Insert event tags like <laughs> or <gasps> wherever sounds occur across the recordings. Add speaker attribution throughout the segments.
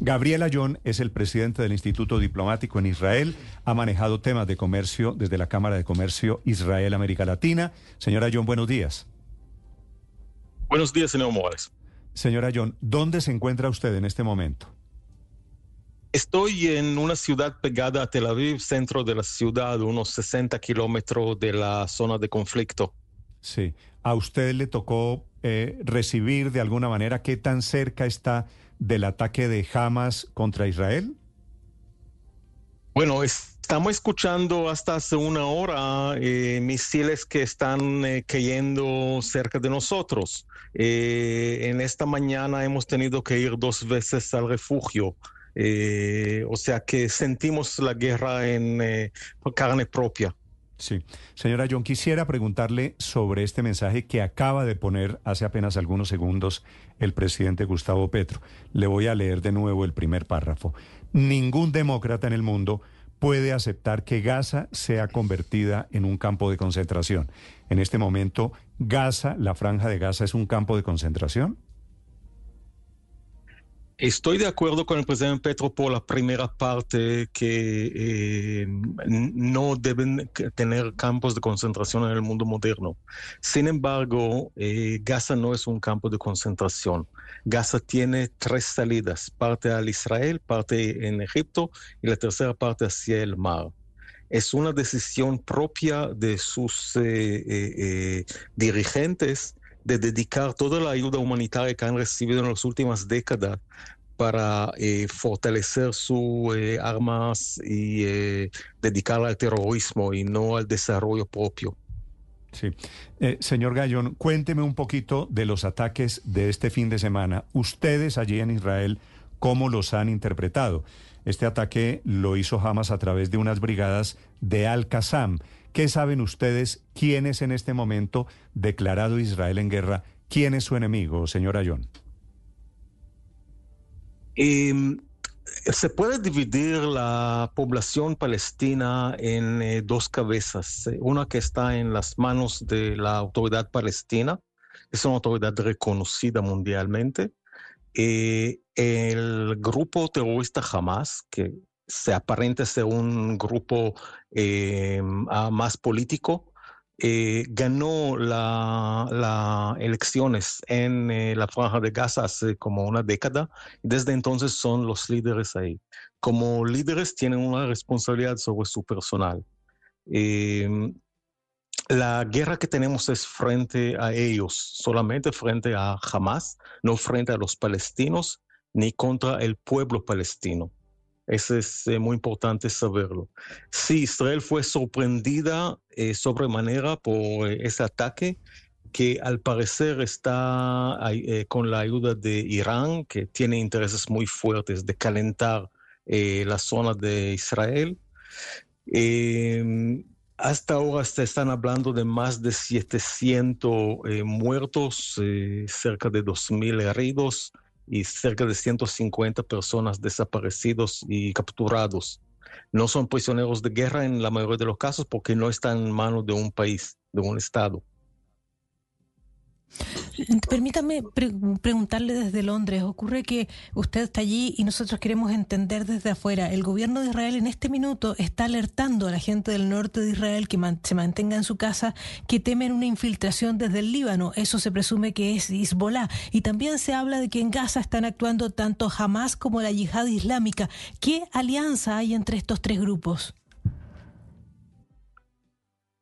Speaker 1: Gabriel Ayón es el presidente del Instituto Diplomático en Israel. Ha manejado temas de comercio desde la Cámara de Comercio Israel-América Latina. Señora Ayón, buenos días.
Speaker 2: Buenos días, señor Morales.
Speaker 1: Señora Ayón, ¿dónde se encuentra usted en este momento?
Speaker 2: Estoy en una ciudad pegada a Tel Aviv, centro de la ciudad, unos 60 kilómetros de la zona de conflicto.
Speaker 1: Sí. ¿A usted le tocó eh, recibir de alguna manera qué tan cerca está del ataque de Hamas contra Israel?
Speaker 2: Bueno, estamos escuchando hasta hace una hora eh, misiles que están eh, cayendo cerca de nosotros. Eh, en esta mañana hemos tenido que ir dos veces al refugio. O sea que sentimos la guerra en carne propia.
Speaker 1: Sí. Señora John, quisiera preguntarle sobre este mensaje que acaba de poner hace apenas algunos segundos el presidente Gustavo Petro. Le voy a leer de nuevo el primer párrafo. Ningún demócrata en el mundo puede aceptar que Gaza sea convertida en un campo de concentración. En este momento, Gaza, la franja de Gaza, es un campo de concentración.
Speaker 2: Estoy de acuerdo con el presidente Petro por la primera parte que eh, no deben tener campos de concentración en el mundo moderno. Sin embargo, eh, Gaza no es un campo de concentración. Gaza tiene tres salidas, parte al Israel, parte en Egipto y la tercera parte hacia el mar. Es una decisión propia de sus eh, dirigentes de dedicar toda la ayuda humanitaria que han recibido en las últimas décadas para eh, fortalecer sus eh, armas y eh, dedicarla al terrorismo y no al desarrollo propio.
Speaker 1: Sí. Eh, señor Gallón, cuénteme un poquito de los ataques de este fin de semana. Ustedes allí en Israel, ¿cómo los han interpretado? Este ataque lo hizo Hamas a través de unas brigadas de Al-Qassam. ¿Qué saben ustedes quién es en este momento declarado Israel en guerra? ¿Quién es su enemigo, señor Ayón?
Speaker 2: Eh, se puede dividir la población palestina en eh, dos cabezas. Una que está en las manos de la autoridad palestina, es una autoridad reconocida mundialmente. Eh, el grupo terrorista Hamas, que se aparenta ser un grupo eh, más político, eh, ganó las la elecciones en eh, la franja de Gaza hace como una década. Desde entonces son los líderes ahí. Como líderes tienen una responsabilidad sobre su personal. Eh, la guerra que tenemos es frente a ellos, solamente frente a Hamas, no frente a los palestinos ni contra el pueblo palestino. Eso es eh, muy importante saberlo. Sí, Israel fue sorprendida eh, sobremanera por eh, ese ataque que al parecer está eh, con la ayuda de Irán, que tiene intereses muy fuertes de calentar la zona de Israel. Eh, hasta ahora se están hablando de más de 700 muertos, cerca de 2.000 heridos y cerca de 150 personas desaparecidos y capturados. No son prisioneros de guerra en la mayoría de los casos porque no están en manos de un país, de un Estado.
Speaker 3: Permítame pre preguntarle desde Londres. Ocurre que usted está allí y nosotros queremos entender desde afuera. El gobierno de Israel en este minuto está alertando a la gente del norte de Israel que se mantenga en su casa, que temen una infiltración desde el Líbano. Eso se presume que es Hezbollah. Y también se habla de que en Gaza están actuando tanto Hamas como la yihad islámica. ¿Qué alianza hay entre estos tres grupos?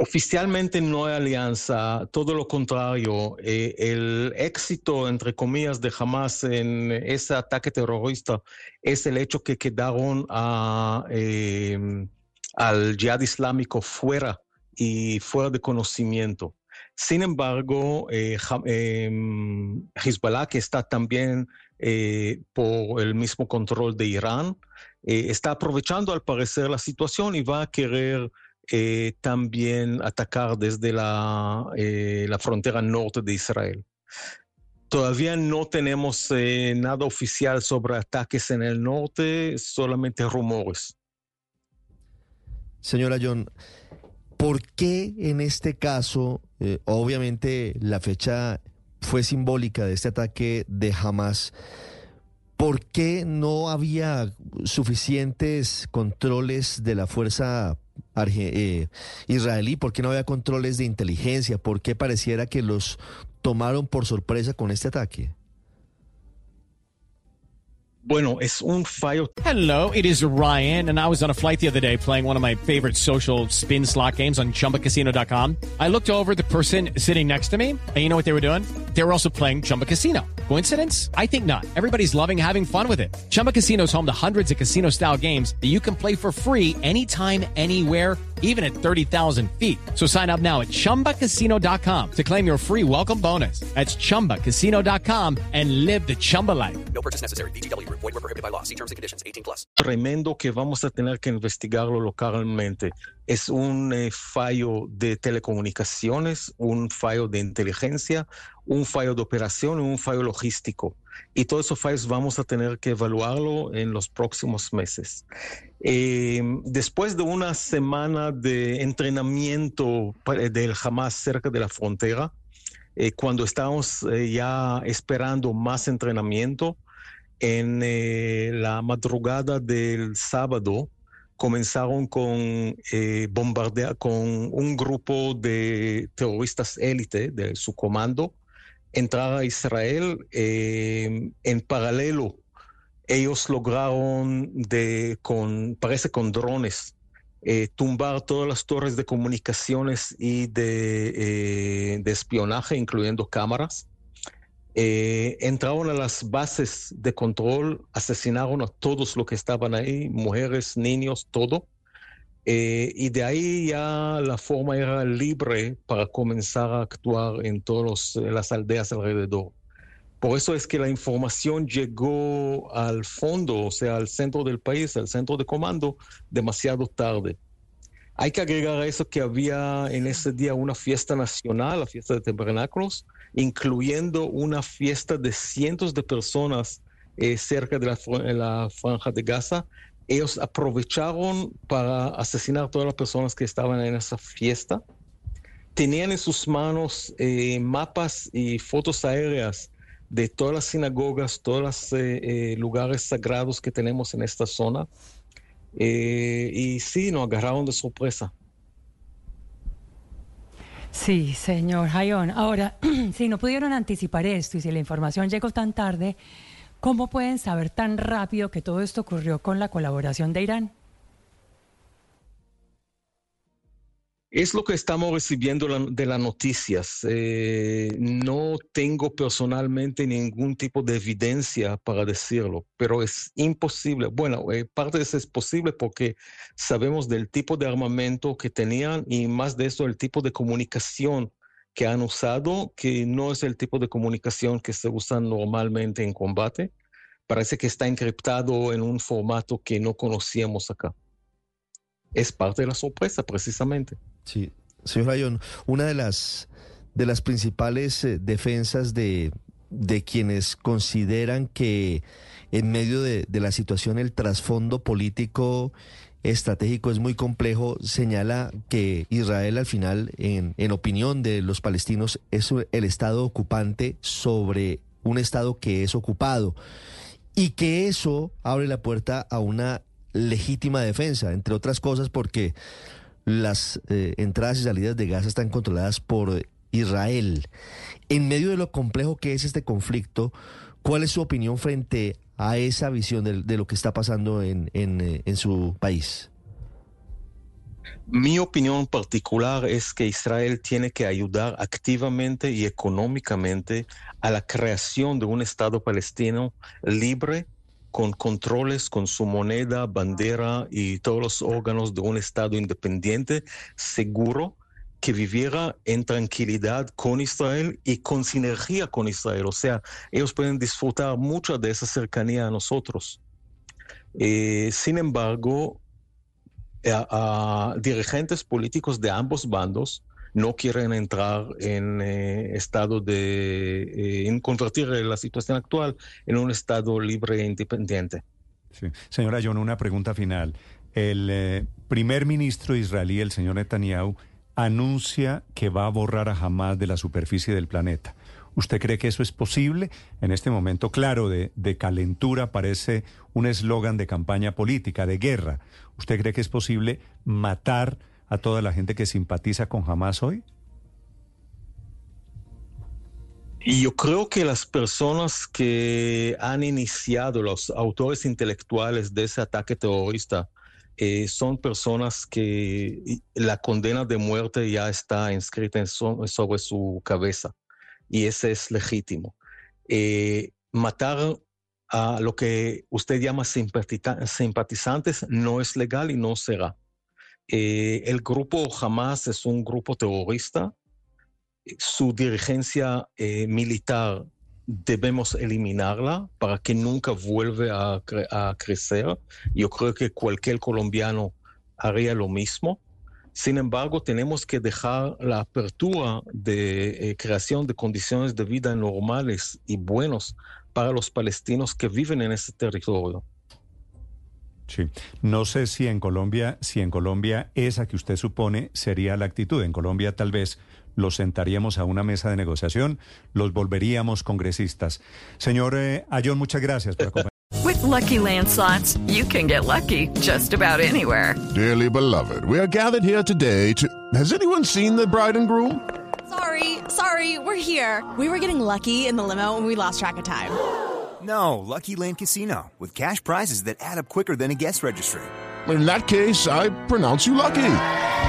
Speaker 2: Oficialmente no hay alianza, todo lo contrario. Eh, el éxito, entre comillas, de Hamas en ese ataque terrorista es el hecho que quedaron eh, al yihad islámico fuera y fuera de conocimiento. Sin embargo, eh, eh, Hezbollah, que está también eh, por el mismo control de Irán. Está aprovechando al parecer la situación y va a querer eh, también atacar desde la, la, frontera norte de Israel. Todavía no tenemos nada oficial sobre ataques en el norte, solamente rumores.
Speaker 4: Señora John, ¿por qué en este caso, obviamente la fecha fue simbólica de este ataque de Hamas. ¿Por qué no había suficientes controles de la fuerza eh, israelí? ¿Por qué no había controles de inteligencia? ¿Por qué pareciera que los tomaron por sorpresa con este ataque?
Speaker 2: Bueno, es un fallo.
Speaker 5: Hello, it is Ryan, and I was on a flight the other day playing one of my favorite social spin slot games on chumbacasino.com. I looked over the person sitting next to me, and you know what they were doing? They were also playing Chumba Casino. Coincidence? I think not. Everybody's loving having fun with it. Chumba Casino is home to hundreds of casino style games that you can play for free anytime, anywhere even at 30,000 feet. So sign up now at ChumbaCasino.com to claim your free welcome bonus. That's ChumbaCasino.com and live the Chumba life. No purchase necessary. BGW. Void were prohibited by law. See terms and conditions.
Speaker 2: 18 plus. Tremendo que vamos a tener que investigarlo localmente. Es un eh, fallo de telecomunicaciones, un fallo de inteligencia, un fallo de operación y un fallo logístico. Y todos esos fallos vamos a tener que evaluarlo en los próximos meses. Eh, después de una semana de entrenamiento del Hamas cerca de la frontera, eh, cuando estábamos eh, ya esperando más entrenamiento, en la madrugada del sábado comenzaron con bombardear con un grupo de terroristas élite de su comando entrar a Israel en paralelo ellos lograron de, parece con drones, eh, tumbar todas las torres de comunicaciones y de, eh, espionaje, incluyendo cámaras. Eh, entraron a las bases de control, asesinaron a todos los que estaban ahí, mujeres, niños, todo. Y de ahí ya la forma era libre para comenzar a actuar en todas las aldeas alrededor. Por eso es que la información llegó al fondo, o sea, al centro del país, al centro de comando, demasiado tarde. Hay que agregar a eso que había en ese día una fiesta nacional, la fiesta de tabernáculos, incluyendo una fiesta de cientos de personas eh, cerca de la, franja de Gaza. Ellos aprovecharon para asesinar a todas las personas que estaban en esa fiesta. Tenían en sus manos eh, mapas y fotos aéreas de todas las sinagogas, todos los eh, eh, lugares sagrados que tenemos en esta zona. Eh, y sí, nos agarraron de sorpresa.
Speaker 6: Sí, señor Hayón. Ahora, <clears throat> si no pudieron anticipar esto y si la información llegó tan tarde, ¿cómo pueden saber tan rápido que todo esto ocurrió con la colaboración de Irán?
Speaker 2: Es lo que estamos recibiendo de las noticias. Eh, no tengo personalmente ningún tipo de evidencia para decirlo, pero es imposible. Bueno, eh, parte de eso es posible porque sabemos del tipo de armamento que tenían y más de eso, el tipo de comunicación que han usado, que no es el tipo de comunicación que se usa normalmente en combate. Parece que está encriptado en un formato que no conocíamos acá. Es parte de la sorpresa, precisamente.
Speaker 4: Sí, señor Rayón, una de las, de las principales eh, defensas de, de quienes consideran que en medio de, la situación el trasfondo político estratégico es muy complejo, señala que Israel al final, en, opinión de los palestinos, es el Estado ocupante sobre un Estado que es ocupado y que eso abre la puerta a una legítima defensa, entre otras cosas porque las eh, entradas y salidas de gas están controladas por Israel. En medio de lo complejo que es este conflicto, ¿cuál es su opinión frente a esa visión de, lo que está pasando en, eh, en su país?
Speaker 2: Mi opinión particular es que Israel tiene que ayudar activamente y económicamente a la creación de un Estado palestino libre con controles, con su moneda, bandera y todos los órganos de un Estado independiente, seguro que viviera en tranquilidad con Israel y con sinergia con Israel. O sea, ellos pueden disfrutar mucho de esa cercanía a nosotros. Eh, sin embargo, dirigentes políticos de ambos bandos no quieren entrar en eh, estado de eh, en convertir la situación actual en un estado libre e independiente.
Speaker 1: Señora John, una pregunta final. El primer ministro israelí, el señor Netanyahu, anuncia que va a borrar a Hamas de la superficie del planeta. ¿Usted cree que eso es posible? En este momento, claro, de, calentura parece un eslogan de campaña política, de guerra. ¿Usted cree que es posible matar a toda la gente que simpatiza con Hamas hoy?
Speaker 2: Y yo creo que las personas que han iniciado, los autores intelectuales de ese ataque terrorista, eh, son personas que la condena de muerte ya está inscrita sobre su cabeza y ese es legítimo. Eh, matar a lo que usted llama simpatizantes no es legal y no será. Eh, el grupo Hamas es un grupo terrorista. Su dirigencia militar debemos eliminarla para que nunca vuelva a, crecer. Yo creo que cualquier colombiano haría lo mismo. Sin embargo, tenemos que dejar la apertura de eh, creación de condiciones de vida normales y buenos para los palestinos que viven en ese territorio.
Speaker 1: Sí. No sé si en Colombia, si en Colombia esa que usted supone sería la actitud. En Colombia tal vez los sentaríamos a una mesa de negociación, los volveríamos congresistas. Señor eh, Ayón, muchas gracias por acompañarnos. <laughs>
Speaker 7: With lucky landslots, you can get lucky just about anywhere.
Speaker 8: Dearly beloved, we are gathered here today to. Has anyone seen the bride and groom?
Speaker 9: Sorry, sorry, we're here. We were getting lucky in the limo and we lost track of time. <gasps>
Speaker 10: No, Lucky Land Casino, with cash prizes that add up quicker than a guest registry.
Speaker 8: In that case, I pronounce you lucky.